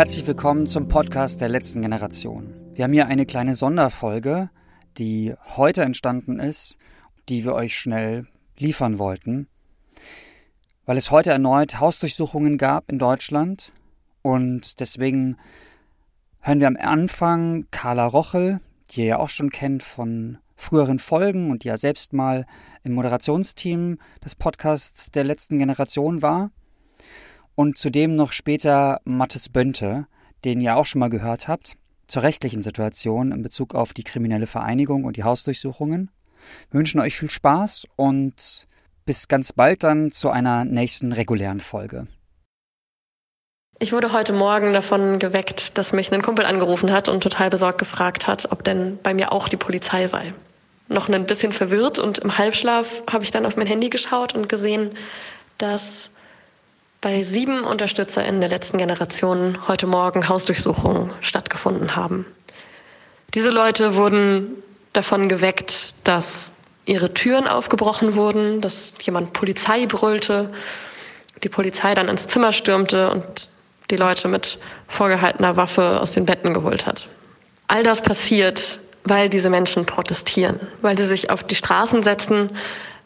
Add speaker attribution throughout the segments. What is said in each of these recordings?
Speaker 1: Herzlich willkommen zum Podcast der letzten Generation. Wir haben hier eine kleine Sonderfolge, die heute entstanden ist, die wir euch schnell liefern wollten, weil es heute erneut Hausdurchsuchungen gab in Deutschland und deswegen hören wir am Anfang Carla Rochel, die ihr ja auch schon kennt von früheren Folgen und die ja selbst mal im Moderationsteam des Podcasts der letzten Generation war. Und zudem noch später Mattes Bönte, den ihr auch schon mal gehört habt, zur rechtlichen Situation in Bezug auf die kriminelle Vereinigung und die Hausdurchsuchungen. Wir wünschen euch viel Spaß und bis ganz bald dann zu einer nächsten regulären Folge.
Speaker 2: Ich wurde heute Morgen davon geweckt, dass mich ein Kumpel angerufen hat und total besorgt gefragt hat, ob denn bei mir auch die Polizei sei. Noch ein bisschen verwirrt und im Halbschlaf habe ich dann auf mein Handy geschaut und gesehen, dass bei sieben UnterstützerInnen der letzten Generation heute Morgen Hausdurchsuchungen stattgefunden haben. Diese Leute wurden davon geweckt, dass ihre Türen aufgebrochen wurden, dass jemand Polizei brüllte, die Polizei dann ins Zimmer stürmte und die Leute mit vorgehaltener Waffe aus den Betten geholt hat. All das passiert, weil diese Menschen protestieren, weil sie sich auf die Straßen setzen,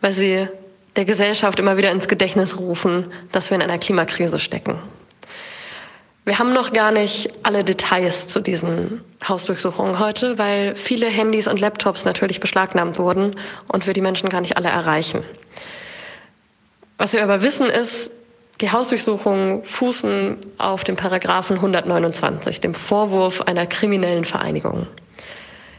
Speaker 2: weil sie der Gesellschaft immer wieder ins Gedächtnis rufen, dass wir in einer Klimakrise stecken. Wir haben noch gar nicht alle Details zu diesen Hausdurchsuchungen heute, weil viele Handys und Laptops natürlich beschlagnahmt wurden und wir die Menschen gar nicht alle erreichen. Was wir aber wissen ist, die Hausdurchsuchungen fußen auf dem Paragraphen 129, dem Vorwurf einer kriminellen Vereinigung.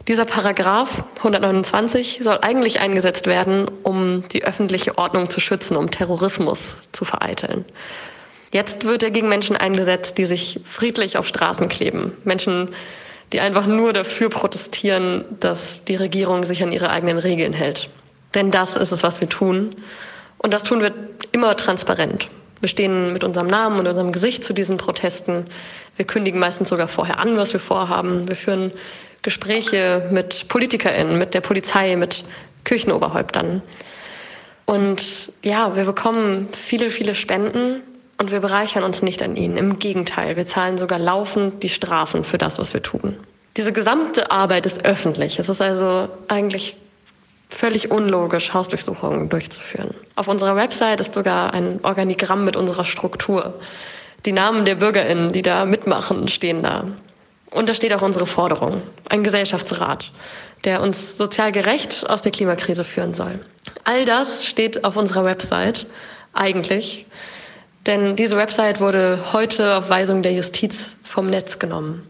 Speaker 2: Dieser Paragraph 129 soll eigentlich eingesetzt werden, um die öffentliche Ordnung zu schützen, um Terrorismus zu vereiteln. Jetzt wird er gegen Menschen eingesetzt, die sich friedlich auf Straßen kleben. Menschen, die einfach nur dafür protestieren, dass die Regierung sich an ihre eigenen Regeln hält. Denn das ist es, was wir tun. Und das tun wir immer transparent. Wir stehen mit unserem Namen und unserem Gesicht zu diesen Protesten. Wir kündigen meistens sogar vorher an, was wir vorhaben. Wir führen Gespräche mit PolitikerInnen, mit der Polizei, mit Kirchenoberhäuptern. Und ja, wir bekommen viele, viele Spenden und wir bereichern uns nicht an ihnen. Im Gegenteil, wir zahlen sogar laufend die Strafen für das, was wir tun. Diese gesamte Arbeit ist öffentlich. Es ist also eigentlich völlig unlogisch, Hausdurchsuchungen durchzuführen. Auf unserer Website ist sogar ein Organigramm mit unserer Struktur. Die Namen der BürgerInnen, die da mitmachen, stehen da. Und da steht auch unsere Forderung, ein Gesellschaftsrat, der uns sozial gerecht aus der Klimakrise führen soll. All das steht auf unserer Website eigentlich, denn diese Website wurde heute auf Weisung der Justiz vom Netz genommen.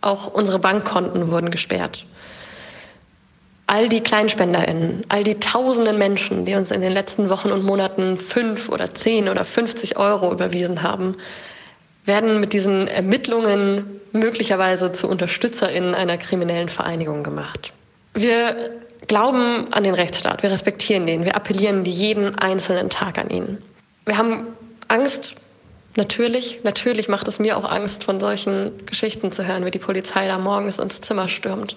Speaker 2: Auch unsere Bankkonten wurden gesperrt all die KleinspenderInnen, all die tausenden Menschen, die uns in den letzten Wochen und Monaten fünf oder zehn oder 50 Euro überwiesen haben, werden mit diesen Ermittlungen möglicherweise zu UnterstützerInnen einer kriminellen Vereinigung gemacht. Wir glauben an den Rechtsstaat, wir respektieren den, wir appellieren jeden einzelnen Tag an ihn. Wir haben Angst, natürlich, natürlich macht es mir auch Angst, von solchen Geschichten zu hören, wie die Polizei da morgens ins Zimmer stürmt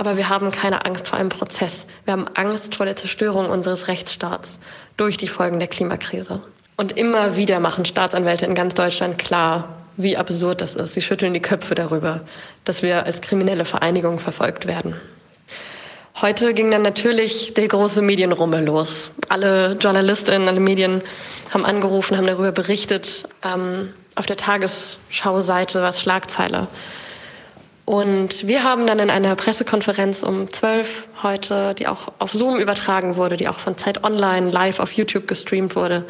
Speaker 2: aber wir haben keine Angst vor einem Prozess. Wir haben Angst vor der Zerstörung unseres Rechtsstaats durch die Folgen der Klimakrise. Und immer wieder machen Staatsanwälte in ganz Deutschland klar, wie absurd das ist. Sie schütteln die Köpfe darüber, dass wir als kriminelle Vereinigung verfolgt werden. Heute ging dann natürlich der große Medienrummel los. Alle Journalistinnen, alle Medien haben angerufen, haben darüber berichtet. Ähm, auf der Tagesschau-Seite war es Schlagzeile. Und wir haben dann in einer Pressekonferenz um 12 heute, die auch auf Zoom übertragen wurde, die auch von Zeit Online live auf YouTube gestreamt wurde,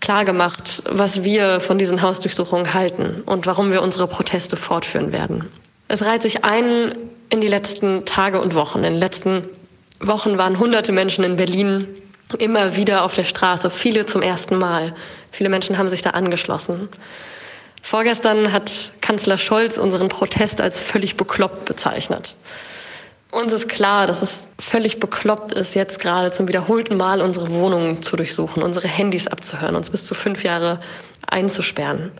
Speaker 2: klargemacht, was wir von diesen Hausdurchsuchungen halten und warum wir unsere Proteste fortführen werden. Es reiht sich ein in die letzten Tage und Wochen. In den letzten Wochen waren hunderte Menschen in Berlin immer wieder auf der Straße, viele zum ersten Mal. Viele Menschen haben sich da angeschlossen. Vorgestern hat Kanzler Scholz unseren Protest als völlig bekloppt bezeichnet. Uns ist klar, dass es völlig bekloppt ist, jetzt gerade zum wiederholten Mal unsere Wohnungen zu durchsuchen, unsere Handys abzuhören, uns bis zu fünf Jahre einzusperren,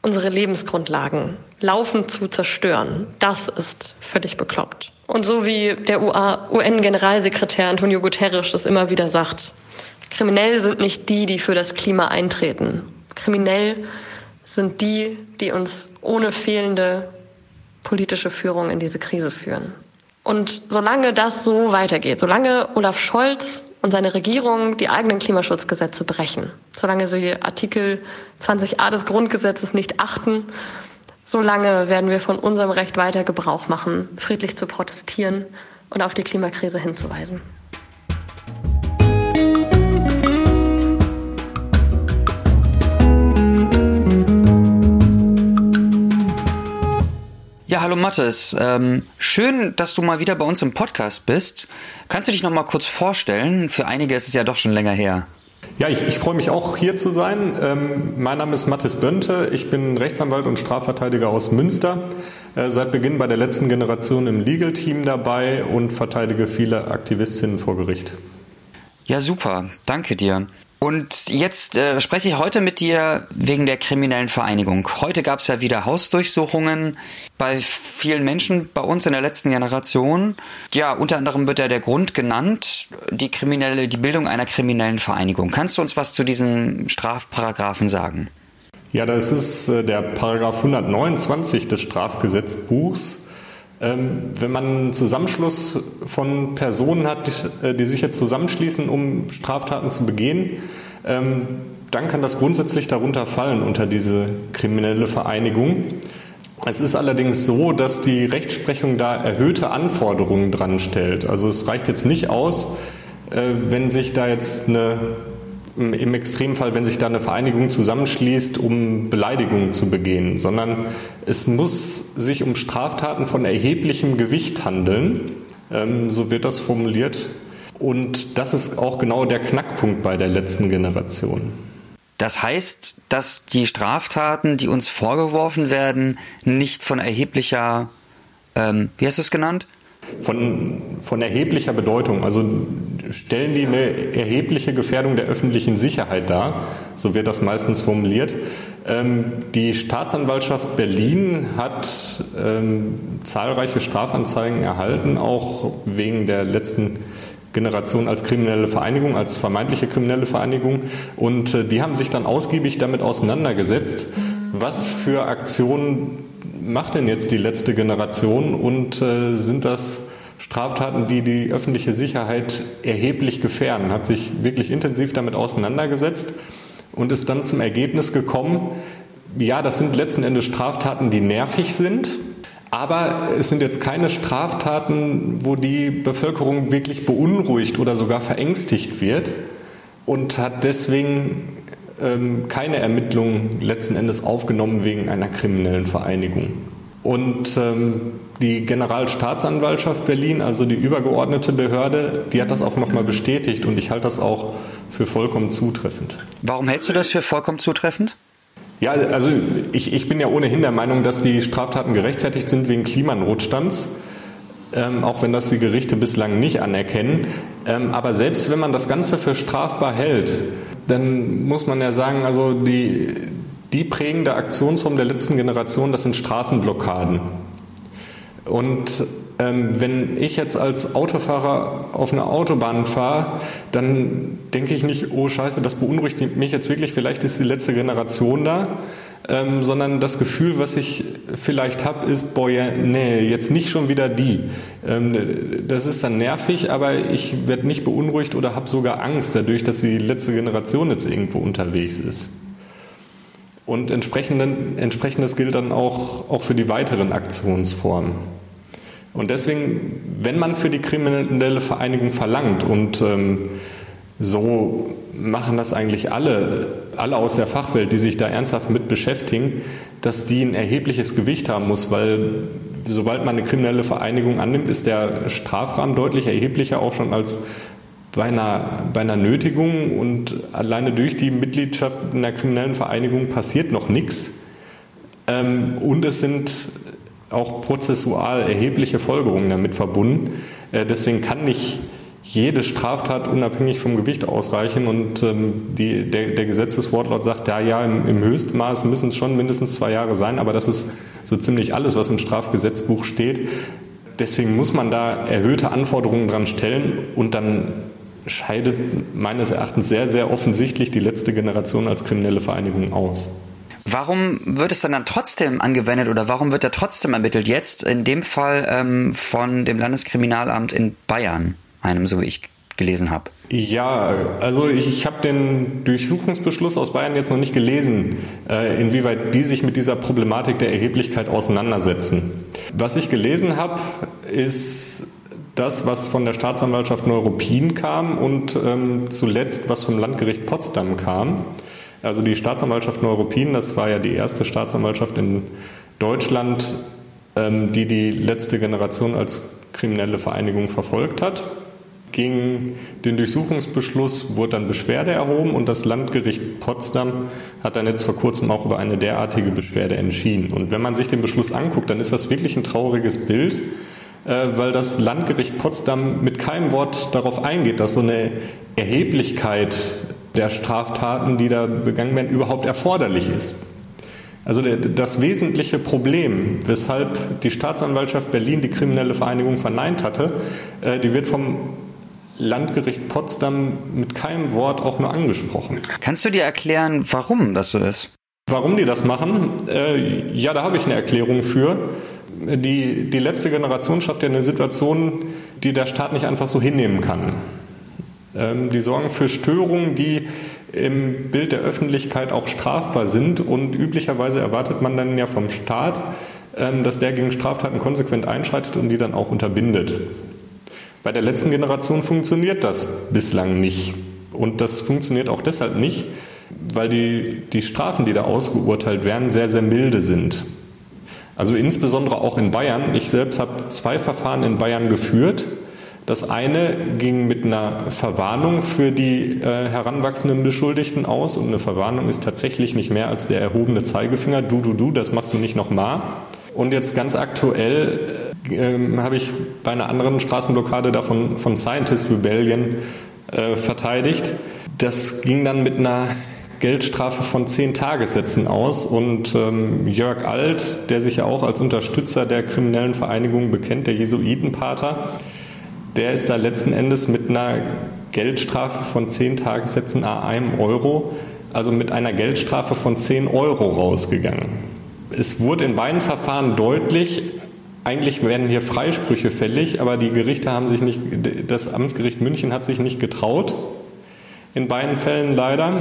Speaker 2: unsere Lebensgrundlagen laufend zu zerstören. Das ist völlig bekloppt. Und so wie der UN-Generalsekretär Antonio Guterres das immer wieder sagt, kriminell sind nicht die, die für das Klima eintreten. Kriminell sind die, die uns ohne fehlende politische Führung in diese Krise führen. Und solange das so weitergeht, solange Olaf Scholz und seine Regierung die eigenen Klimaschutzgesetze brechen, solange sie Artikel 20a des Grundgesetzes nicht achten, solange werden wir von unserem Recht weiter Gebrauch machen, friedlich zu protestieren und auf die Klimakrise hinzuweisen.
Speaker 1: Ja, hallo Mathis. Ähm, schön, dass du mal wieder bei uns im Podcast bist. Kannst du dich noch mal kurz vorstellen? Für einige ist es ja doch schon länger her.
Speaker 3: Ja, ich, ich freue mich auch hier zu sein. Ähm, mein Name ist Mathis Bönte. Ich bin Rechtsanwalt und Strafverteidiger aus Münster. Äh, seit Beginn bei der letzten Generation im Legal Team dabei und verteidige viele Aktivistinnen vor Gericht.
Speaker 1: Ja, super. Danke dir. Und jetzt äh, spreche ich heute mit dir wegen der kriminellen Vereinigung. Heute gab es ja wieder Hausdurchsuchungen bei vielen Menschen bei uns in der letzten Generation. Ja, unter anderem wird ja der Grund genannt, die kriminelle, die Bildung einer kriminellen Vereinigung. Kannst du uns was zu diesen Strafparagraphen sagen?
Speaker 3: Ja, das ist äh, der Paragraph 129 des Strafgesetzbuchs. Ähm, wenn man einen Zusammenschluss von Personen hat, äh, die sich jetzt zusammenschließen, um Straftaten zu begehen, ähm, dann kann das grundsätzlich darunter fallen unter diese kriminelle Vereinigung. Es ist allerdings so, dass die Rechtsprechung da erhöhte Anforderungen dran stellt. Also es reicht jetzt nicht aus, äh, wenn sich da jetzt eine im Extremfall, wenn sich da eine Vereinigung zusammenschließt, um Beleidigungen zu begehen, sondern es muss sich um Straftaten von erheblichem Gewicht handeln. Ähm, so wird das formuliert. Und das ist auch genau der Knackpunkt bei der letzten Generation.
Speaker 1: Das heißt, dass die Straftaten, die uns vorgeworfen werden, nicht von erheblicher, ähm, wie hast du es genannt?
Speaker 3: Von, von erheblicher Bedeutung. Also stellen die eine erhebliche Gefährdung der öffentlichen Sicherheit dar, so wird das meistens formuliert. Ähm, die Staatsanwaltschaft Berlin hat ähm, zahlreiche Strafanzeigen erhalten, auch wegen der letzten Generation als kriminelle Vereinigung, als vermeintliche kriminelle Vereinigung. Und äh, die haben sich dann ausgiebig damit auseinandergesetzt, was für Aktionen macht denn jetzt die letzte Generation und äh, sind das Straftaten, die die öffentliche Sicherheit erheblich gefährden, hat sich wirklich intensiv damit auseinandergesetzt und ist dann zum Ergebnis gekommen, ja, das sind letzten Endes Straftaten, die nervig sind, aber es sind jetzt keine Straftaten, wo die Bevölkerung wirklich beunruhigt oder sogar verängstigt wird und hat deswegen ähm, keine Ermittlungen letzten Endes aufgenommen wegen einer kriminellen Vereinigung. Und ähm, die Generalstaatsanwaltschaft Berlin, also die übergeordnete Behörde, die hat das auch nochmal bestätigt und ich halte das auch für vollkommen zutreffend.
Speaker 1: Warum hältst du das für vollkommen zutreffend?
Speaker 3: Ja, also ich, ich bin ja ohnehin der Meinung, dass die Straftaten gerechtfertigt sind wegen Klimanotstands. Ähm, auch wenn das die Gerichte bislang nicht anerkennen. Ähm, aber selbst wenn man das Ganze für strafbar hält, dann muss man ja sagen, also die, die prägende Aktionsform der letzten Generation, das sind Straßenblockaden. Und ähm, wenn ich jetzt als Autofahrer auf eine Autobahn fahre, dann denke ich nicht, oh scheiße, das beunruhigt mich jetzt wirklich, vielleicht ist die letzte Generation da, ähm, sondern das Gefühl, was ich vielleicht habe, ist, boah, ja, nee, jetzt nicht schon wieder die. Ähm, das ist dann nervig, aber ich werde nicht beunruhigt oder habe sogar Angst dadurch, dass die letzte Generation jetzt irgendwo unterwegs ist. Und entsprechendes gilt dann auch, auch für die weiteren Aktionsformen. Und deswegen, wenn man für die kriminelle Vereinigung verlangt und ähm, so machen das eigentlich alle, alle aus der Fachwelt, die sich da ernsthaft mit beschäftigen, dass die ein erhebliches Gewicht haben muss, weil sobald man eine kriminelle Vereinigung annimmt, ist der Strafrahmen deutlich erheblicher, auch schon als bei einer, bei einer Nötigung und alleine durch die Mitgliedschaft in der kriminellen Vereinigung passiert noch nichts. Ähm, und es sind auch prozessual erhebliche Folgerungen damit verbunden. Äh, deswegen kann nicht jede Straftat unabhängig vom Gewicht ausreichen und ähm, die, der, der Gesetzeswortlaut sagt, ja, ja, im, im Höchstmaß müssen es schon mindestens zwei Jahre sein, aber das ist so ziemlich alles, was im Strafgesetzbuch steht. Deswegen muss man da erhöhte Anforderungen dran stellen und dann scheidet meines Erachtens sehr, sehr offensichtlich die letzte Generation als kriminelle Vereinigung aus.
Speaker 1: Warum wird es dann, dann trotzdem angewendet oder warum wird er trotzdem ermittelt? Jetzt in dem Fall ähm, von dem Landeskriminalamt in Bayern, einem, so wie ich gelesen habe.
Speaker 3: Ja, also ich, ich habe den Durchsuchungsbeschluss aus Bayern jetzt noch nicht gelesen, äh, inwieweit die sich mit dieser Problematik der Erheblichkeit auseinandersetzen. Was ich gelesen habe, ist das, was von der Staatsanwaltschaft Neuruppin kam und ähm, zuletzt, was vom Landgericht Potsdam kam. Also die Staatsanwaltschaft Neuruppin, das war ja die erste Staatsanwaltschaft in Deutschland, ähm, die die letzte Generation als kriminelle Vereinigung verfolgt hat. Gegen den Durchsuchungsbeschluss wurde dann Beschwerde erhoben und das Landgericht Potsdam hat dann jetzt vor kurzem auch über eine derartige Beschwerde entschieden. Und wenn man sich den Beschluss anguckt, dann ist das wirklich ein trauriges Bild, weil das Landgericht Potsdam mit keinem Wort darauf eingeht, dass so eine Erheblichkeit der Straftaten, die da begangen werden, überhaupt erforderlich ist. Also das wesentliche Problem, weshalb die Staatsanwaltschaft Berlin die kriminelle Vereinigung verneint hatte, äh, die wird vom Landgericht Potsdam mit keinem Wort auch nur angesprochen.
Speaker 1: Kannst du dir erklären, warum das so ist?
Speaker 3: Warum die das machen? Äh, ja, da habe ich eine Erklärung für. Die, die letzte Generation schafft ja eine Situation, die der Staat nicht einfach so hinnehmen kann. Ähm, die sorgen für Störungen, die im Bild der Öffentlichkeit auch strafbar sind und üblicherweise erwartet man dann ja vom Staat, ähm, dass der gegen Straftaten konsequent einschreitet und die dann auch unterbindet. Bei der letzten Generation funktioniert das bislang nicht. Und das funktioniert auch deshalb nicht, weil die, die Strafen, die da ausgeurteilt werden, sehr, sehr milde sind. Also insbesondere auch in Bayern. Ich selbst habe zwei Verfahren in Bayern geführt. Das eine ging mit einer Verwarnung für die äh, heranwachsenden Beschuldigten aus und eine Verwarnung ist tatsächlich nicht mehr als der erhobene Zeigefinger. Du, du, du, das machst du nicht nochmal. Und jetzt ganz aktuell äh, habe ich bei einer anderen Straßenblockade davon von Scientist Rebellion äh, verteidigt. Das ging dann mit einer Geldstrafe von zehn Tagessätzen aus und ähm, Jörg Alt, der sich ja auch als Unterstützer der kriminellen Vereinigung bekennt, der Jesuitenpater, der ist da letzten Endes mit einer Geldstrafe von zehn Tagessätzen a einem Euro, also mit einer Geldstrafe von zehn Euro rausgegangen. Es wurde in beiden Verfahren deutlich, eigentlich werden hier Freisprüche fällig, aber die Gerichte haben sich nicht, das Amtsgericht München hat sich nicht getraut, in beiden Fällen leider.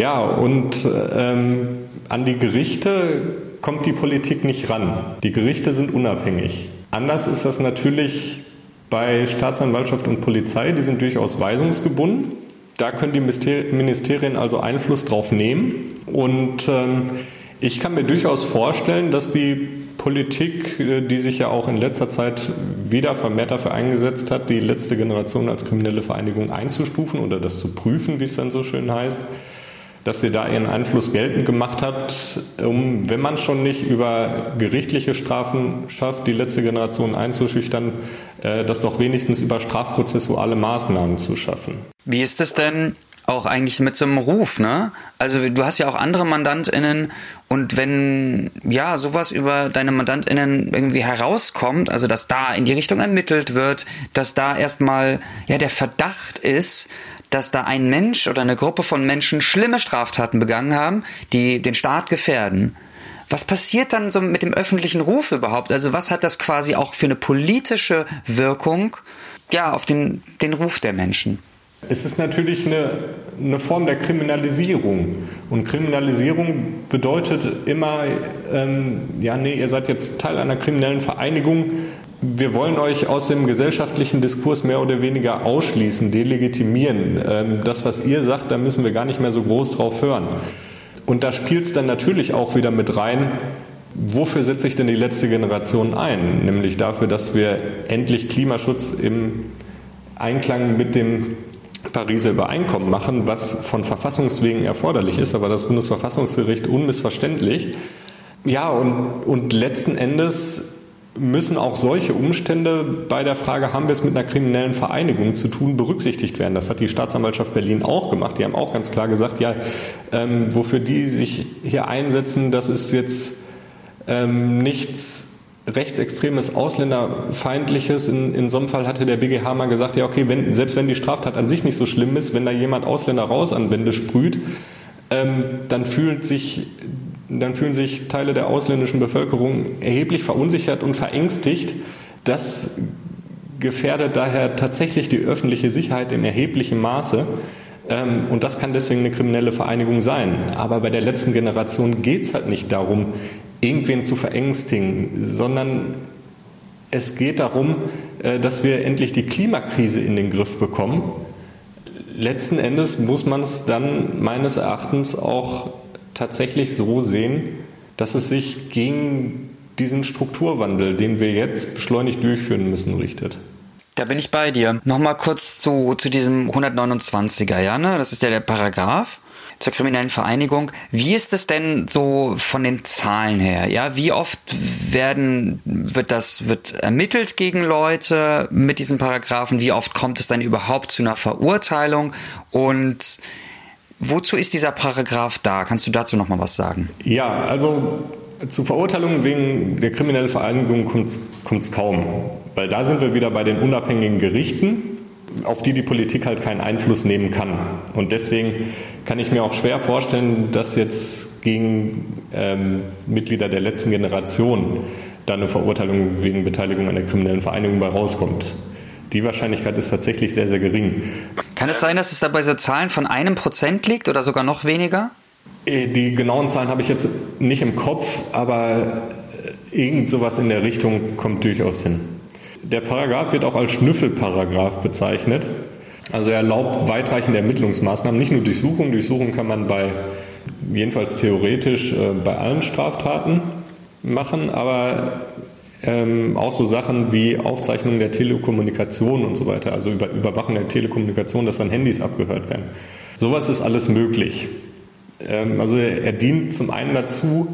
Speaker 3: Ja, und ähm, an die Gerichte kommt die Politik nicht ran. Die Gerichte sind unabhängig. Anders ist das natürlich bei Staatsanwaltschaft und Polizei, die sind durchaus weisungsgebunden. Da können die Ministerien also Einfluss drauf nehmen. Und ähm, ich kann mir durchaus vorstellen, dass die Politik, äh, die sich ja auch in letzter Zeit wieder vermehrt dafür eingesetzt hat, die letzte Generation als kriminelle Vereinigung einzustufen oder das zu prüfen, wie es dann so schön heißt, dass sie da ihren Einfluss geltend gemacht hat, um, wenn man schon nicht über gerichtliche Strafen schafft, die letzte Generation einzuschüchtern, äh, das doch wenigstens über strafprozessuale Maßnahmen zu schaffen.
Speaker 1: Wie ist es denn auch eigentlich mit so einem Ruf, ne? Also du hast ja auch andere MandantInnen und wenn ja sowas über deine MandantInnen irgendwie herauskommt, also dass da in die Richtung ermittelt wird, dass da erstmal ja der Verdacht ist, dass da ein Mensch oder eine Gruppe von Menschen schlimme Straftaten begangen haben, die den Staat gefährden. Was passiert dann so mit dem öffentlichen Ruf überhaupt? Also was hat das quasi auch für eine politische Wirkung ja auf den, den Ruf der Menschen?
Speaker 3: Es ist natürlich eine, eine Form der Kriminalisierung. Und Kriminalisierung bedeutet immer, ähm, ja, nee, ihr seid jetzt Teil einer kriminellen Vereinigung. Wir wollen euch aus dem gesellschaftlichen Diskurs mehr oder weniger ausschließen, delegitimieren. Ähm, das, was ihr sagt, da müssen wir gar nicht mehr so groß drauf hören. Und da spielt es dann natürlich auch wieder mit rein, wofür setze ich denn die letzte Generation ein? Nämlich dafür, dass wir endlich Klimaschutz im Einklang mit dem Pariser Übereinkommen machen, was von Verfassungswegen erforderlich ist, aber das Bundesverfassungsgericht unmissverständlich. Ja, und, und letzten Endes müssen auch solche Umstände bei der Frage, haben wir es mit einer kriminellen Vereinigung zu tun, berücksichtigt werden. Das hat die Staatsanwaltschaft Berlin auch gemacht. Die haben auch ganz klar gesagt, ja, ähm, wofür die sich hier einsetzen, das ist jetzt ähm, nichts rechtsextremes, ausländerfeindliches. In, in so einem Fall hatte der BGH mal gesagt, ja okay, wenn, selbst wenn die Straftat an sich nicht so schlimm ist, wenn da jemand Ausländer raus an Wände sprüht, ähm, dann fühlt sich dann fühlen sich Teile der ausländischen Bevölkerung erheblich verunsichert und verängstigt. Das gefährdet daher tatsächlich die öffentliche Sicherheit in erheblichem Maße. Ähm, und das kann deswegen eine kriminelle Vereinigung sein. Aber bei der letzten Generation geht es halt nicht darum, irgendwen zu verängstigen, sondern es geht darum, äh, dass wir endlich die Klimakrise in den Griff bekommen. Letzten Endes muss man es dann meines Erachtens auch tatsächlich so sehen, dass es sich gegen diesen Strukturwandel, den wir jetzt beschleunigt durchführen müssen, richtet.
Speaker 1: Da bin ich bei dir. Nochmal kurz zu, zu diesem 129er, ja, ne? Das ist ja der Paragraph zur kriminellen Vereinigung. Wie ist es denn so von den Zahlen her? Ja, wie oft werden, wird das, wird ermittelt gegen Leute mit diesem Paragraphen? Wie oft kommt es dann überhaupt zu einer Verurteilung? Und wozu ist dieser Paragraph da? Kannst du dazu nochmal was sagen?
Speaker 3: Ja, also zu Verurteilungen wegen der kriminellen Vereinigung kommt es kaum, weil da sind wir wieder bei den unabhängigen Gerichten, auf die die Politik halt keinen Einfluss nehmen kann. Und deswegen kann ich mir auch schwer vorstellen, dass jetzt gegen ähm, Mitglieder der letzten Generation da eine Verurteilung wegen Beteiligung an der kriminellen Vereinigung bei rauskommt. Die Wahrscheinlichkeit ist tatsächlich sehr, sehr gering.
Speaker 1: Kann es sein, dass es da bei so Zahlen von einem Prozent liegt oder sogar noch weniger?
Speaker 3: Äh, die genauen Zahlen habe ich jetzt nicht im Kopf, aber äh, irgend sowas in der Richtung kommt durchaus hin. Der Paragraph wird auch als Schnüffelparagraph bezeichnet. Also er erlaubt weitreichende Ermittlungsmaßnahmen, nicht nur Durchsuchung. Durchsuchung kann man bei, jedenfalls theoretisch, äh, bei allen Straftaten machen, aber ähm, auch so Sachen wie Aufzeichnung der Telekommunikation und so weiter, also über Überwachung der Telekommunikation, dass dann Handys abgehört werden. Sowas ist alles möglich. Ähm, also er dient zum einen dazu,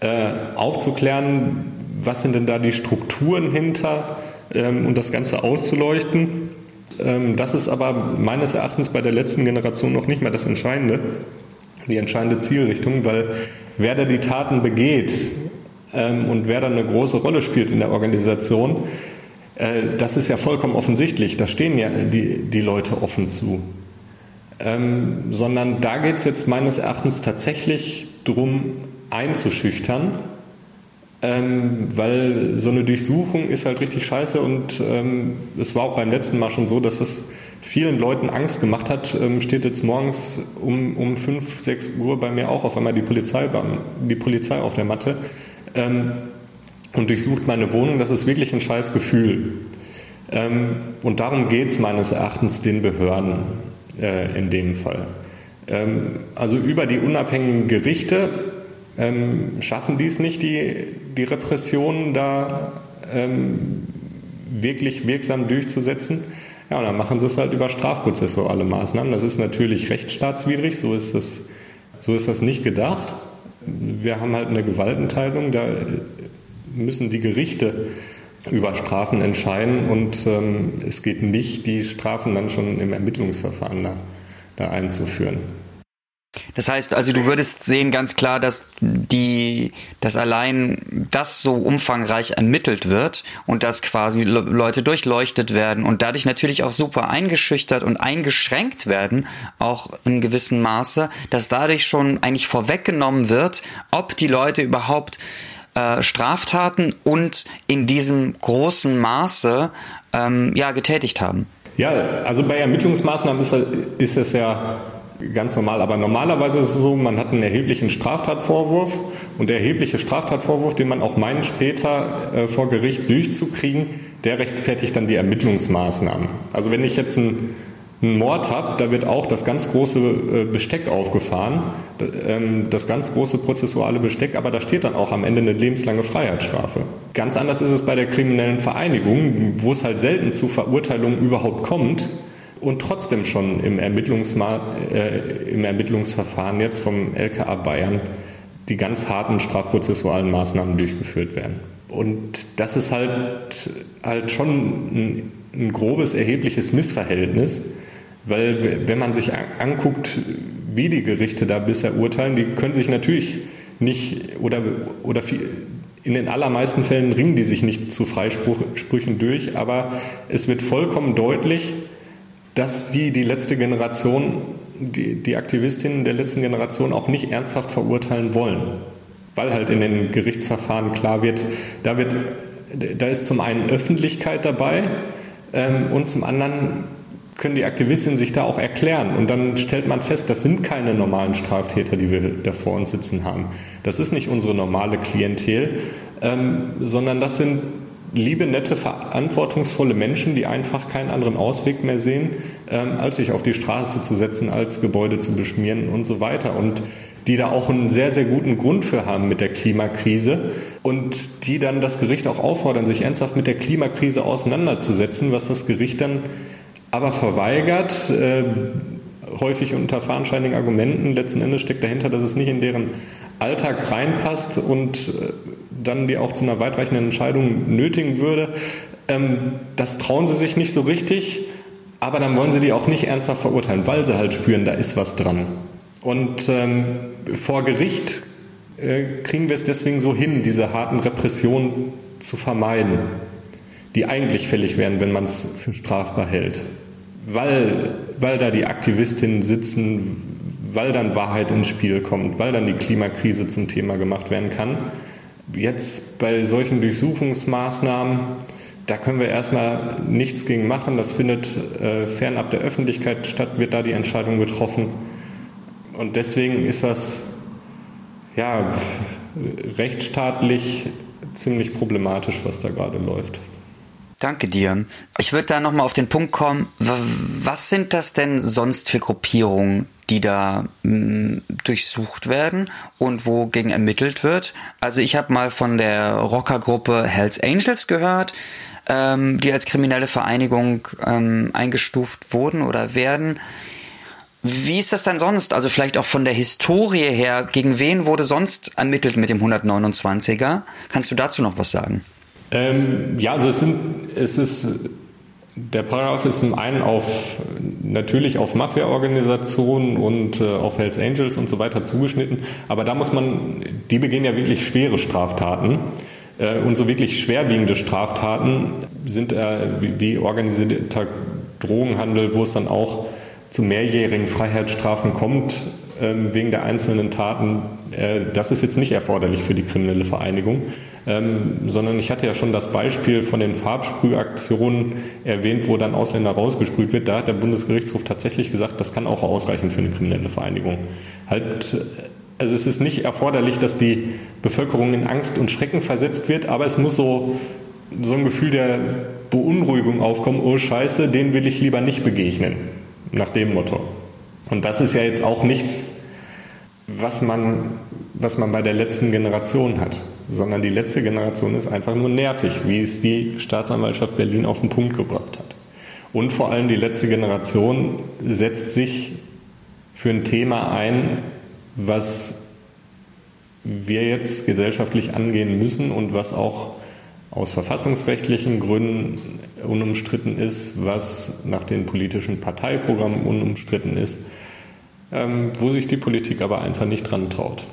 Speaker 3: äh, aufzuklären, was sind denn da die Strukturen hinter ähm, und das Ganze auszuleuchten. Ähm, das ist aber meines Erachtens bei der letzten Generation noch nicht mehr das Entscheidende, die entscheidende Zielrichtung, weil wer da die Taten begeht und wer da eine große Rolle spielt in der Organisation, äh, das ist ja vollkommen offensichtlich. Da stehen ja die, die Leute offen zu. Ähm, sondern da geht es jetzt meines Erachtens tatsächlich darum, einzuschüchtern, ähm, weil so eine Durchsuchung ist halt richtig scheiße und ähm, es war auch beim letzten Mal schon so, dass es vielen Leuten Angst gemacht hat, ähm, steht jetzt morgens um, um 5, 6 Uhr bei mir auch auf einmal die Polizei, die Polizei auf der Matte ähm, und durchsucht meine Wohnung. Das ist wirklich ein scheiß Gefühl. Ähm, und darum geht es meines Erachtens den Behörden äh, in dem Fall. Ähm, also über die unabhängigen Gerichte ähm, schaffen dies nicht, die, die Repressionen da ähm, wirklich wirksam durchzusetzen. Ja, und dann machen sie es halt über strafprozessuale Maßnahmen. Das ist natürlich rechtsstaatswidrig, so ist das, so ist das nicht gedacht. Wir haben halt eine Gewaltenteilung, da müssen die Gerichte über Strafen entscheiden und ähm, es geht nicht, die Strafen dann schon im Ermittlungsverfahren da, da einzuführen.
Speaker 1: Das heißt also, du würdest sehen ganz klar, dass die, dass allein das so umfangreich ermittelt wird und dass quasi Leute durchleuchtet werden und dadurch natürlich auch super eingeschüchtert und eingeschränkt werden, auch in gewissem Maße, dass dadurch schon eigentlich vorweggenommen wird, ob die Leute überhaupt äh, Straftaten und in diesem großen Maße ähm, ja, getätigt haben.
Speaker 3: Ja, also bei Ermittlungsmaßnahmen ist, ist es ja ganz normal. Aber normalerweise ist es so, man hat einen erheblichen Straftatvorwurf und der erhebliche Straftatvorwurf, den man auch meint, später äh, vor Gericht durchzukriegen, der rechtfertigt dann die Ermittlungsmaßnahmen. Also wenn ich jetzt einen einen Mord habe, da wird auch das ganz große äh, Besteck aufgefahren, ähm, das ganz große prozessuale Besteck, aber da steht dann auch am Ende eine lebenslange Freiheitsstrafe. Ganz anders ist es bei der kriminellen Vereinigung, wo es halt selten zu Verurteilungen überhaupt kommt und trotzdem schon im, Ermittlungsma äh, im Ermittlungsverfahren jetzt vom LKA Bayern die ganz harten strafprozessualen Maßnahmen durchgeführt werden. Und das ist halt, halt schon ein, ein grobes, erhebliches Missverhältnis, weil wenn man sich anguckt, wie die Gerichte da bisher urteilen, die können sich natürlich nicht oder, oder viel, in den allermeisten Fällen ringen die sich nicht zu Freisprüchen durch, aber es wird vollkommen deutlich, dass die, die letzte Generation die, die Aktivistinnen der letzten Generation auch nicht ernsthaft verurteilen wollen. Weil halt in den Gerichtsverfahren klar wird, da wird, da ist zum einen Öffentlichkeit dabei ähm, und zum anderen können die Aktivistinnen sich da auch erklären. Und dann stellt man fest, das sind keine normalen Straftäter, die wir da vor uns sitzen haben. Das ist nicht unsere normale Klientel, ähm, sondern das sind liebe, nette, verantwortungsvolle Menschen, die einfach keinen anderen Ausweg mehr sehen, ähm, als sich auf die Straße zu setzen, als Gebäude zu beschmieren und so weiter. Und die da auch einen sehr, sehr guten Grund für haben mit der Klimakrise und die dann das Gericht auch auffordern, sich ernsthaft mit der Klimakrise auseinanderzusetzen, was das Gericht dann aber verweigert, äh, häufig unter fadenscheinigen Argumenten. Letzten Endes steckt dahinter, dass es nicht in deren Alltag reinpasst und äh, dann die auch zu einer weitreichenden Entscheidung nötigen würde. Ähm, das trauen sie sich nicht so richtig, aber dann wollen sie die auch nicht ernsthaft verurteilen, weil sie halt spüren, da ist was dran. Und ähm, vor Gericht äh, kriegen wir es deswegen so hin, diese harten Repressionen zu vermeiden, die eigentlich fällig wären, wenn man es für strafbar hält weil, weil da die Aktivistinnen sitzen, weil dann Wahrheit ins Spiel kommt, weil dann die Klimakrise zum Thema gemacht werden kann. Jetzt bei solchen Durchsuchungsmaßnahmen, da können wir erstmal nichts gegen machen. Das findet äh, fernab der Öffentlichkeit statt, wird da die Entscheidung getroffen. Und deswegen ist das ja rechtsstaatlich ziemlich problematisch, was da gerade läuft.
Speaker 1: Danke dir. Ich würde da nochmal auf den Punkt kommen. Was sind das denn sonst für Gruppierungen, die da mh, hm, durchsucht werden und wogegen ermittelt wird? Also ich habe mal von der Rockergruppe Hells Angels gehört, ähm, die als kriminelle Vereinigung ähm, eingestuft wurden oder werden. Wie ist das dann sonst? Also vielleicht auch von der Historie her, gegen wen wurde sonst ermittelt mit dem 129er? Kannst du dazu noch was sagen?
Speaker 3: Ähm, ja, also es sind, es ist, der Paragraph ist zum einen auf, natürlich auf Mafia-Organisationen und äh, auf Hells Angels und so weiter zugeschnitten, aber da muss man, die begehen ja wirklich schwere Straftaten. Äh, und so wirklich schwerwiegende Straftaten sind äh, wie, wie organisierter Drogenhandel, wo es dann auch zu mehrjährigen Freiheitsstrafen kommt, wegen der einzelnen Taten, äh, das ist jetzt nicht erforderlich für die kriminelle Vereinigung, ähm, sondern ich hatte ja schon das Beispiel von den Farbsprühaktionen erwähnt, wo dann Ausländer rausgesprüht wird. Da hat der Bundesgerichtshof tatsächlich gesagt, das kann auch ausreichen für eine kriminelle Vereinigung. Halt, also es ist nicht erforderlich, dass die Bevölkerung in Angst und Schrecken versetzt wird, aber es muss so, so ein Gefühl der Beunruhigung aufkommen, oh Scheiße, den will ich lieber nicht begegnen, nach dem Motto. Und das ist ja jetzt auch nichts, was man, was man bei der letzten Generation hat, sondern die letzte Generation ist einfach nur nervig, wie es die Staatsanwaltschaft Berlin auf den Punkt gebracht hat. Und vor allem die letzte Generation setzt sich für ein Thema ein, was wir jetzt gesellschaftlich angehen müssen und was auch aus verfassungsrechtlichen Gründen unumstritten ist, was nach den politischen Parteiprogrammen unumstritten ist, ähm, wo sich die Politik aber einfach nicht dran traut.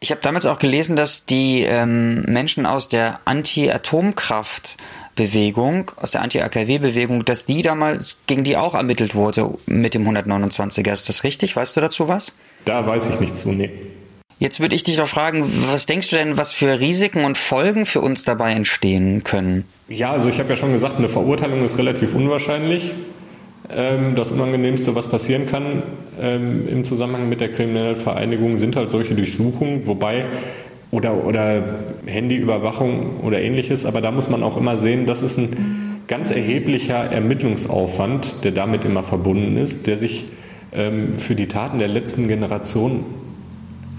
Speaker 1: Ich habe damals auch gelesen, dass die ähm, Menschen aus der Anti-Atomkraft-Bewegung, aus der Anti-AKW-Bewegung, dass die damals gegen die auch ermittelt wurde mit dem 129er. Ist das richtig? Weißt du dazu was?
Speaker 3: Da weiß ich nicht zu, nee.
Speaker 1: Jetzt würde ich dich doch fragen, was denkst du denn, was für Risiken und Folgen für uns dabei entstehen können?
Speaker 3: Ja, also ich habe ja schon gesagt, eine Verurteilung ist relativ unwahrscheinlich. Ähm, das Unangenehmste, was passieren kann ähm, im Zusammenhang mit der kriminellen Vereinigung, sind halt solche Durchsuchungen, wobei oder, oder Handyüberwachung oder ähnliches, aber da muss man auch immer sehen, das ist ein ganz erheblicher Ermittlungsaufwand, der damit immer verbunden ist, der sich ähm, für die Taten der letzten Generation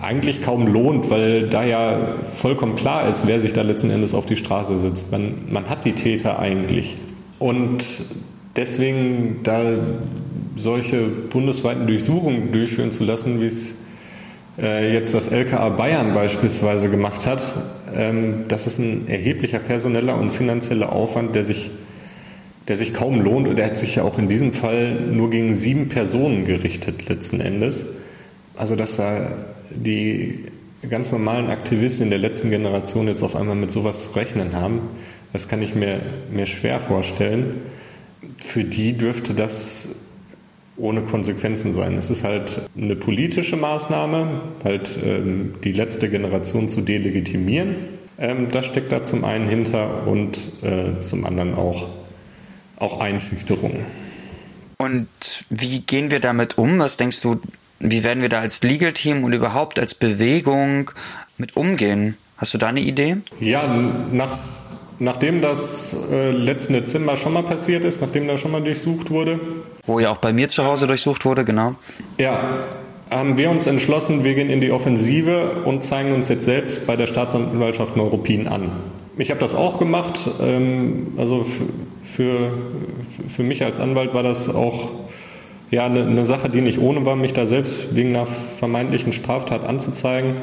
Speaker 3: eigentlich kaum lohnt, weil da ja vollkommen klar ist, wer sich da letzten Endes auf die Straße sitzt. Man, man hat die Täter eigentlich. Und deswegen da solche bundesweiten Durchsuchungen durchführen zu lassen, wie es äh, jetzt das LKA Bayern beispielsweise gemacht hat, ähm, das ist ein erheblicher personeller und finanzieller Aufwand, der sich, der sich kaum lohnt. Und er hat sich ja auch in diesem Fall nur gegen sieben Personen gerichtet letzten Endes. Also dass da die ganz normalen Aktivisten der letzten Generation jetzt auf einmal mit sowas zu rechnen haben, das kann ich mir, mir schwer vorstellen. Für die dürfte das ohne Konsequenzen sein. Es ist halt eine politische Maßnahme, halt ähm, die letzte Generation zu delegitimieren. Ähm, das steckt da zum einen hinter und äh, zum anderen auch, auch Einschüchterung.
Speaker 1: Und wie gehen wir damit um? Was denkst du, wie werden wir da als Legal Team und überhaupt als Bewegung mit umgehen? Hast du da eine Idee?
Speaker 3: Ja, nach, nachdem das äh, letzten Dezember schon mal passiert ist, nachdem da schon mal durchsucht wurde.
Speaker 1: Wo ja auch bei mir zu Hause durchsucht wurde, genau.
Speaker 3: Ja, haben wir uns entschlossen, wir gehen in die Offensive und zeigen uns jetzt selbst bei der Staatsanwaltschaft Neuruppin an. Ich habe das auch gemacht. Ähm, also für, für mich als Anwalt war das auch ja, eine, eine Sache, die nicht ohne war, mich da selbst wegen einer vermeintlichen Straftat anzuzeigen.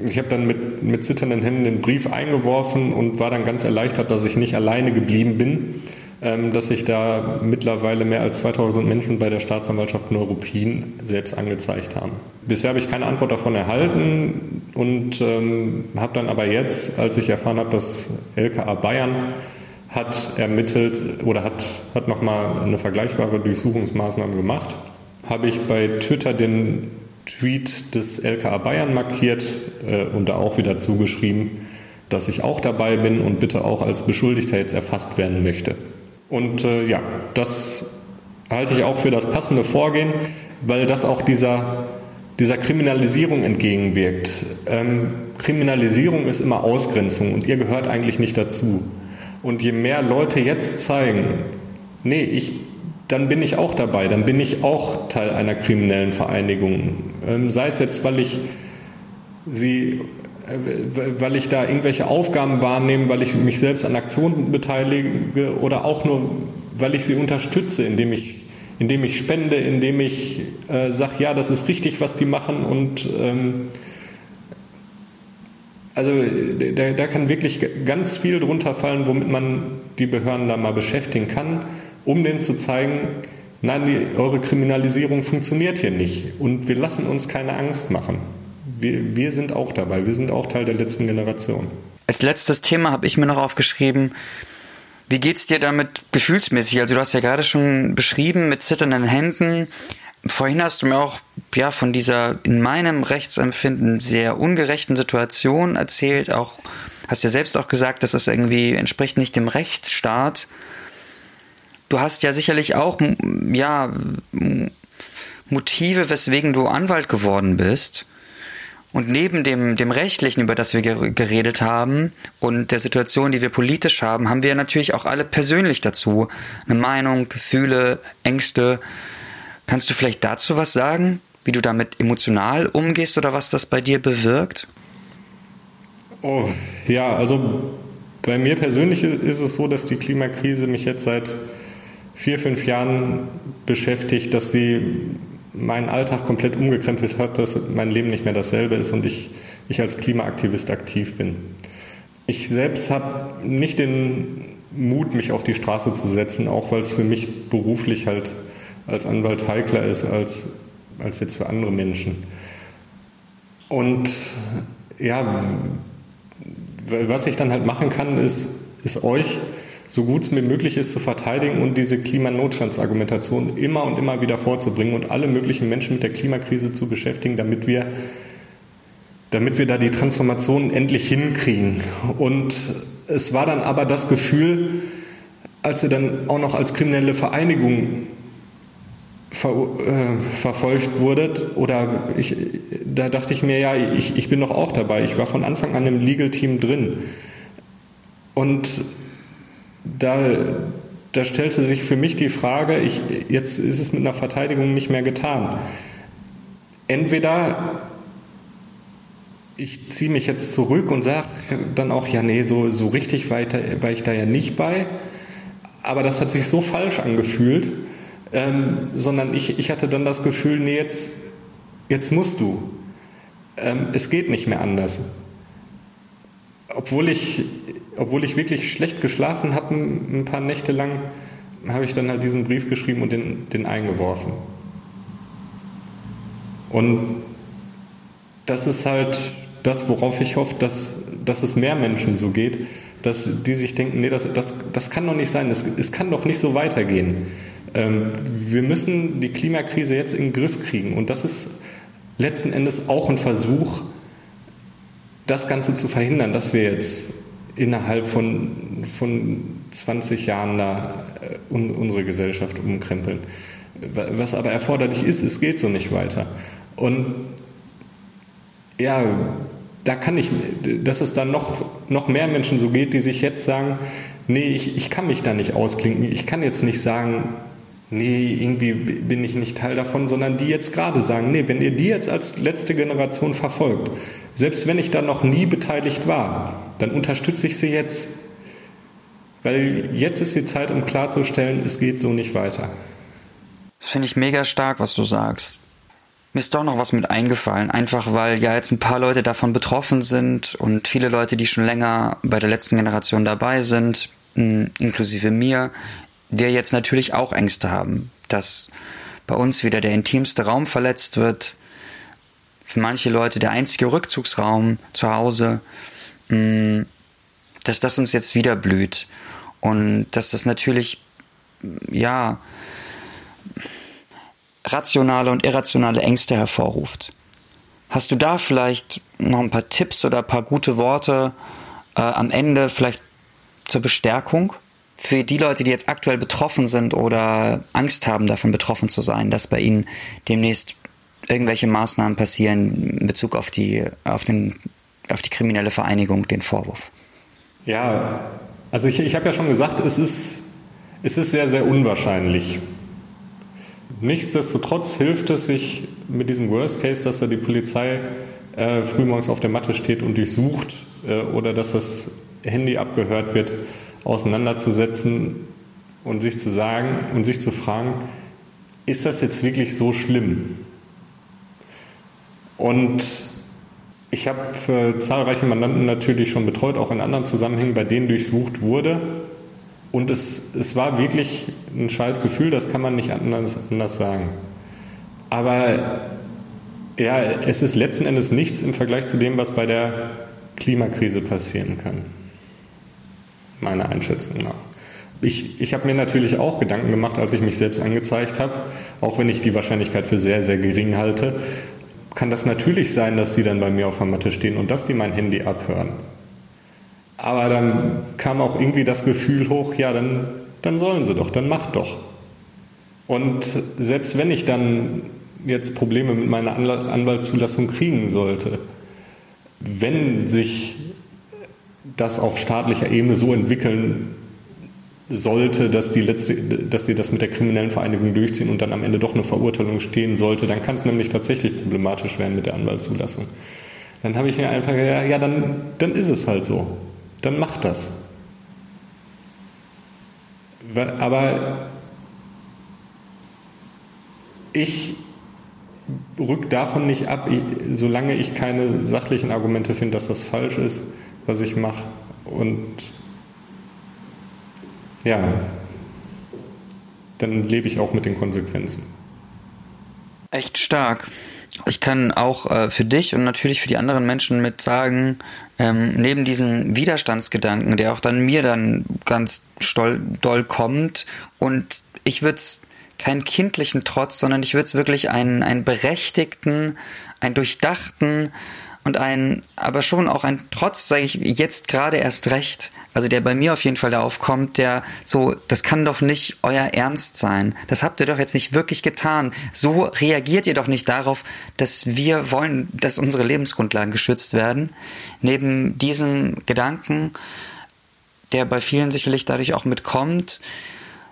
Speaker 3: Ich habe dann mit, mit zitternden Händen den Brief eingeworfen und war dann ganz erleichtert, dass ich nicht alleine geblieben bin, ähm, dass sich da mittlerweile mehr als 2000 Menschen bei der Staatsanwaltschaft Neuruppin selbst angezeigt haben. Bisher habe ich keine Antwort davon erhalten und ähm, habe dann aber jetzt, als ich erfahren habe, dass LKA Bayern hat ermittelt oder hat, hat nochmal eine vergleichbare Durchsuchungsmaßnahme gemacht, habe ich bei Twitter den Tweet des LKA Bayern markiert äh, und da auch wieder zugeschrieben, dass ich auch dabei bin und bitte auch als Beschuldigter jetzt erfasst werden möchte. Und äh, ja, das halte ich auch für das passende Vorgehen, weil das auch dieser, dieser Kriminalisierung entgegenwirkt. Ähm, Kriminalisierung ist immer Ausgrenzung und ihr gehört eigentlich nicht dazu. Und je mehr Leute jetzt zeigen, nee, ich dann bin ich auch dabei, dann bin ich auch Teil einer kriminellen Vereinigung. Ähm, sei es jetzt, weil ich sie äh, weil ich da irgendwelche Aufgaben wahrnehme, weil ich mich selbst an Aktionen beteilige oder auch nur, weil ich sie unterstütze, indem ich, indem ich spende, indem ich äh, sage, ja, das ist richtig, was die machen und ähm, also da, da kann wirklich ganz viel drunter fallen, womit man die Behörden da mal beschäftigen kann um denen zu zeigen, nein, die, eure Kriminalisierung funktioniert hier nicht und wir lassen uns keine Angst machen. Wir, wir sind auch dabei, wir sind auch Teil der letzten Generation.
Speaker 1: Als letztes Thema habe ich mir noch aufgeschrieben, wie geht's dir damit gefühlsmäßig? Also du hast ja gerade schon beschrieben mit zitternden Händen. Vorhin hast du mir auch ja von dieser in meinem Rechtsempfinden sehr ungerechten Situation erzählt. Auch hast ja selbst auch gesagt, dass das irgendwie entspricht nicht dem Rechtsstaat du hast ja sicherlich auch, ja, Motive, weswegen du Anwalt geworden bist. Und neben dem, dem Rechtlichen, über das wir geredet haben, und der Situation, die wir politisch haben, haben wir natürlich auch alle persönlich dazu eine Meinung, Gefühle, Ängste. Kannst du vielleicht dazu was sagen, wie du damit emotional umgehst oder was das bei dir bewirkt?
Speaker 3: Oh, ja, also bei mir persönlich ist es so, dass die Klimakrise mich jetzt seit vier, fünf Jahren beschäftigt, dass sie meinen Alltag komplett umgekrempelt hat, dass mein Leben nicht mehr dasselbe ist und ich, ich als Klimaaktivist aktiv bin. Ich selbst habe nicht den Mut, mich auf die Straße zu setzen, auch weil es für mich beruflich halt als Anwalt heikler ist als, als jetzt für andere Menschen. Und ja, was ich dann halt machen kann, ist, ist euch so gut es mir möglich ist, zu verteidigen und diese Klimanotstandsargumentation immer und immer wieder vorzubringen und alle möglichen Menschen mit der Klimakrise zu beschäftigen, damit wir, damit wir da die Transformation endlich hinkriegen. Und es war dann aber das Gefühl, als ihr dann auch noch als kriminelle Vereinigung ver, äh, verfolgt wurdet, oder ich, da dachte ich mir, ja, ich, ich bin doch auch dabei. Ich war von Anfang an im Legal Team drin. Und da, da stellte sich für mich die Frage, ich, jetzt ist es mit einer Verteidigung nicht mehr getan. Entweder ich ziehe mich jetzt zurück und sage dann auch, ja, nee, so, so richtig weiter war ich da ja nicht bei. Aber das hat sich so falsch angefühlt, ähm, sondern ich, ich hatte dann das Gefühl, nee, jetzt, jetzt musst du. Ähm, es geht nicht mehr anders. Obwohl ich obwohl ich wirklich schlecht geschlafen habe, ein paar Nächte lang, habe ich dann halt diesen Brief geschrieben und den, den eingeworfen. Und das ist halt das, worauf ich hoffe, dass, dass es mehr Menschen so geht, dass die sich denken, nee, das, das, das kann doch nicht sein, es, kann doch nicht so weitergehen. Ähm, wir müssen die Klimakrise jetzt in den Griff kriegen. Und das ist letzten Endes auch ein Versuch, das Ganze zu verhindern, dass wir jetzt innerhalb von, von 20 Jahren da äh, unsere Gesellschaft umkrempeln. Was aber erforderlich ist, es geht so nicht weiter. Und ja, da kann ich, dass es dann noch, noch mehr Menschen so geht, die sich jetzt sagen, nee, ich, ich kann mich da nicht ausklinken. Ich kann jetzt nicht sagen, nee, irgendwie bin ich nicht Teil davon, sondern die jetzt gerade sagen, nee, wenn ihr die jetzt als letzte Generation verfolgt, selbst wenn ich da noch nie beteiligt war, dann unterstütze ich sie jetzt. Weil jetzt ist die Zeit, um klarzustellen, es geht so nicht weiter.
Speaker 1: Das finde ich mega stark, was du sagst. Mir ist doch noch was mit eingefallen, einfach weil ja jetzt ein paar Leute davon betroffen sind und viele Leute, die schon länger bei der letzten Generation dabei sind, inklusive mir, wir jetzt natürlich auch Ängste haben, dass bei uns wieder der intimste Raum verletzt wird, für manche Leute der einzige Rückzugsraum zu Hause, dass das uns jetzt wieder blüht und dass das natürlich, ja, rationale und irrationale Ängste hervorruft. Hast du da vielleicht noch ein paar Tipps oder ein paar gute Worte äh, am Ende vielleicht zur Bestärkung? Für die Leute, die jetzt aktuell betroffen sind oder Angst haben, davon betroffen zu sein, dass bei ihnen demnächst irgendwelche Maßnahmen passieren in Bezug auf die, auf den, auf die kriminelle Vereinigung, den Vorwurf?
Speaker 3: Ja, also ich, ich habe ja schon gesagt, es ist, es ist sehr, sehr unwahrscheinlich. Nichtsdestotrotz hilft es sich mit diesem Worst Case, dass da die Polizei äh, frühmorgens auf der Matte steht und durchsucht äh, oder dass das Handy abgehört wird, auseinanderzusetzen und sich zu sagen und sich zu fragen, ist das jetzt wirklich so schlimm? Und ich habe äh, zahlreiche Mandanten natürlich schon betreut, auch in anderen Zusammenhängen, bei denen durchsucht wurde. Und es, es war wirklich ein scheiß Gefühl, das kann man nicht anders, anders sagen. Aber ja, es ist letzten Endes nichts im Vergleich zu dem, was bei der Klimakrise passieren kann meiner Einschätzung nach. Ich, ich habe mir natürlich auch Gedanken gemacht, als ich mich selbst angezeigt habe, auch wenn ich die Wahrscheinlichkeit für sehr, sehr gering halte, kann das natürlich sein, dass die dann bei mir auf der Matte stehen und dass die mein Handy abhören. Aber dann kam auch irgendwie das Gefühl hoch, ja, dann, dann sollen sie doch, dann macht doch. Und selbst wenn ich dann jetzt Probleme mit meiner Anwaltszulassung kriegen sollte, wenn sich das auf staatlicher Ebene so entwickeln sollte, dass die, letzte, dass die das mit der kriminellen Vereinigung durchziehen und dann am Ende doch eine Verurteilung stehen sollte, dann kann es nämlich tatsächlich problematisch werden mit der Anwaltszulassung. Dann habe ich mir einfach gesagt, ja, dann, dann ist es halt so. Dann macht das. Aber ich rück davon nicht ab, solange ich keine sachlichen Argumente finde, dass das falsch ist was ich mache. Und ja, dann lebe ich auch mit den Konsequenzen.
Speaker 1: Echt stark. Ich kann auch äh, für dich und natürlich für die anderen Menschen mit sagen, ähm, neben diesem Widerstandsgedanken, der auch dann mir dann ganz doll, doll kommt und ich würde es keinen kindlichen Trotz, sondern ich würde es wirklich einen, einen berechtigten, einen durchdachten, und ein, aber schon auch ein Trotz, sage ich jetzt gerade erst recht, also der bei mir auf jeden Fall da aufkommt, der so, das kann doch nicht euer Ernst sein. Das habt ihr doch jetzt nicht wirklich getan. So reagiert ihr doch nicht darauf, dass wir wollen, dass unsere Lebensgrundlagen geschützt werden. Neben diesem Gedanken, der bei vielen sicherlich dadurch auch mitkommt,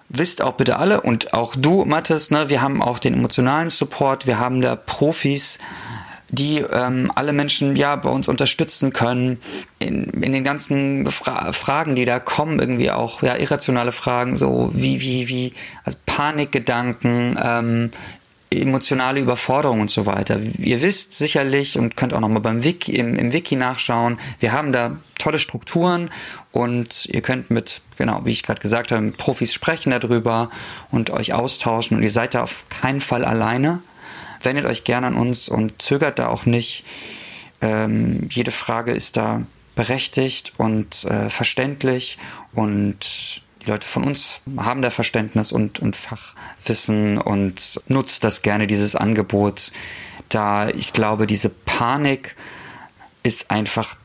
Speaker 1: wisst auch bitte alle und auch du, Mathis, ne, wir haben auch den emotionalen Support, wir haben da Profis, die ähm, alle Menschen ja bei uns unterstützen können in, in den ganzen Fra Fragen, die da kommen, irgendwie auch ja irrationale Fragen, so wie wie wie also Panikgedanken, ähm, emotionale Überforderung und so weiter. Ihr wisst sicherlich und könnt auch nochmal beim Wiki, im, im Wiki nachschauen. Wir haben da tolle Strukturen und ihr könnt mit, genau, wie ich gerade gesagt habe, mit Profis sprechen darüber und euch austauschen und ihr seid da auf keinen Fall alleine wendet euch gerne an uns und zögert da auch nicht. Ähm, jede Frage ist da berechtigt und äh, verständlich und Die Leute von uns haben da Verständnis und, und Fachwissen und nutzt das gerne, dieses Angebot. Da ich glaube, diese Panik ist einfach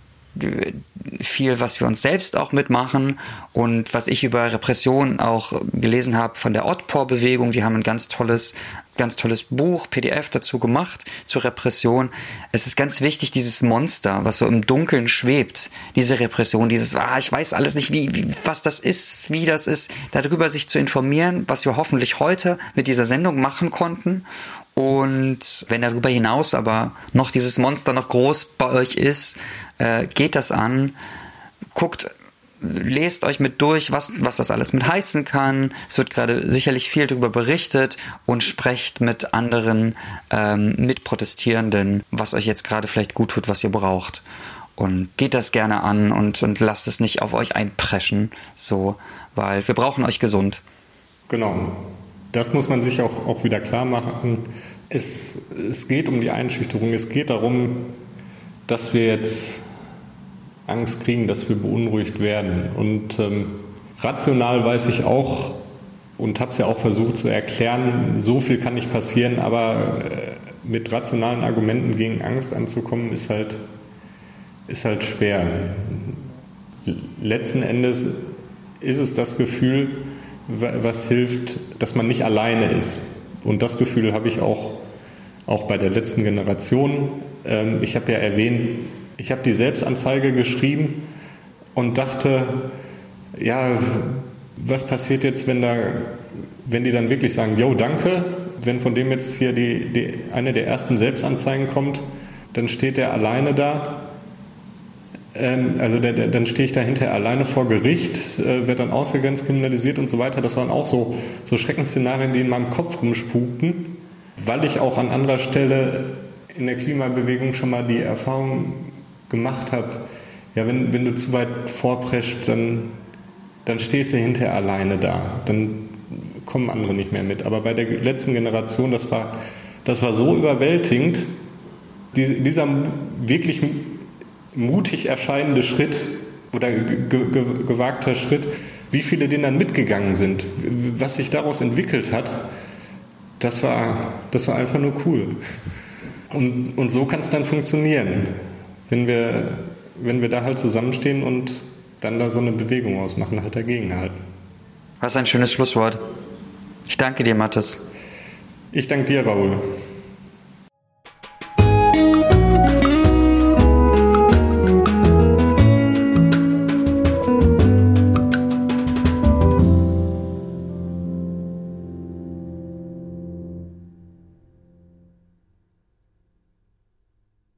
Speaker 1: viel, was wir uns selbst auch mitmachen und was ich über Repression auch gelesen habe von der Otpor-Bewegung. Die haben ein ganz tolles, ganz tolles Buch, PDF dazu gemacht zur Repression. Es ist ganz wichtig, dieses Monster, was so im Dunkeln schwebt, diese Repression, dieses, ah, ich weiß alles nicht, wie, wie, was das ist, wie das ist, darüber sich zu informieren, was wir hoffentlich heute mit dieser Sendung machen konnten und wenn darüber hinaus aber noch dieses Monster noch groß bei euch ist, äh, geht das an, guckt, lest euch mit durch, was, was das alles mit heißen kann. Es wird gerade sicherlich viel darüber berichtet und sprecht mit anderen ähm, Mitprotestierenden, was euch jetzt gerade vielleicht gut tut, was ihr braucht. Und geht das gerne an und, und lasst es nicht auf euch einpreschen, so, weil wir brauchen euch gesund.
Speaker 3: Genau das muss man sich auch, auch wieder klar machen. Es, es geht um die Einschüchterung. Es geht darum, dass wir jetzt Angst kriegen, dass wir beunruhigt werden. Und ähm, rational weiß ich auch und habe es ja auch versucht zu erklären, so viel kann nicht passieren, aber äh, mit rationalen Argumenten gegen Angst anzukommen, ist halt, ist halt schwer. Letzten Endes ist es das Gefühl, was hilft, dass man nicht alleine ist. Und das Gefühl habe ich auch, auch bei der letzten Generation. Ähm, ich habe ja erwähnt, ich habe die Selbstanzeige geschrieben und dachte, ja, was passiert jetzt, wenn, da, wenn die dann wirklich sagen, yo, danke, wenn von dem jetzt hier die, die, eine der ersten Selbstanzeigen kommt, dann steht er alleine da ähm, also der, der, dann stehe ich da hinterher alleine vor Gericht, äh, werde dann ausgegrenzt, kriminalisiert und so weiter. Das waren auch so, so Schreckensszenarien, die in meinem Kopf rumspukten, weil ich auch an anderer Stelle in der Klimabewegung schon mal die Erfahrung gemacht habe, ja, wenn, wenn du zu weit vorprescht, dann, dann stehst du hinterher alleine da. Dann kommen andere nicht mehr mit. Aber bei der letzten Generation, das war, das war so überwältigend, dieser wirklich mutig erscheinende Schritt oder gewagter Schritt, wie viele den dann mitgegangen sind, was sich daraus entwickelt hat, das war, das war einfach nur cool. Und, und so kann es dann funktionieren, wenn wir, wenn wir da halt zusammenstehen und dann da so eine Bewegung ausmachen, halt dagegenhalten.
Speaker 1: Was ein schönes Schlusswort. Ich danke dir, Mathis.
Speaker 3: Ich danke dir, Raoul.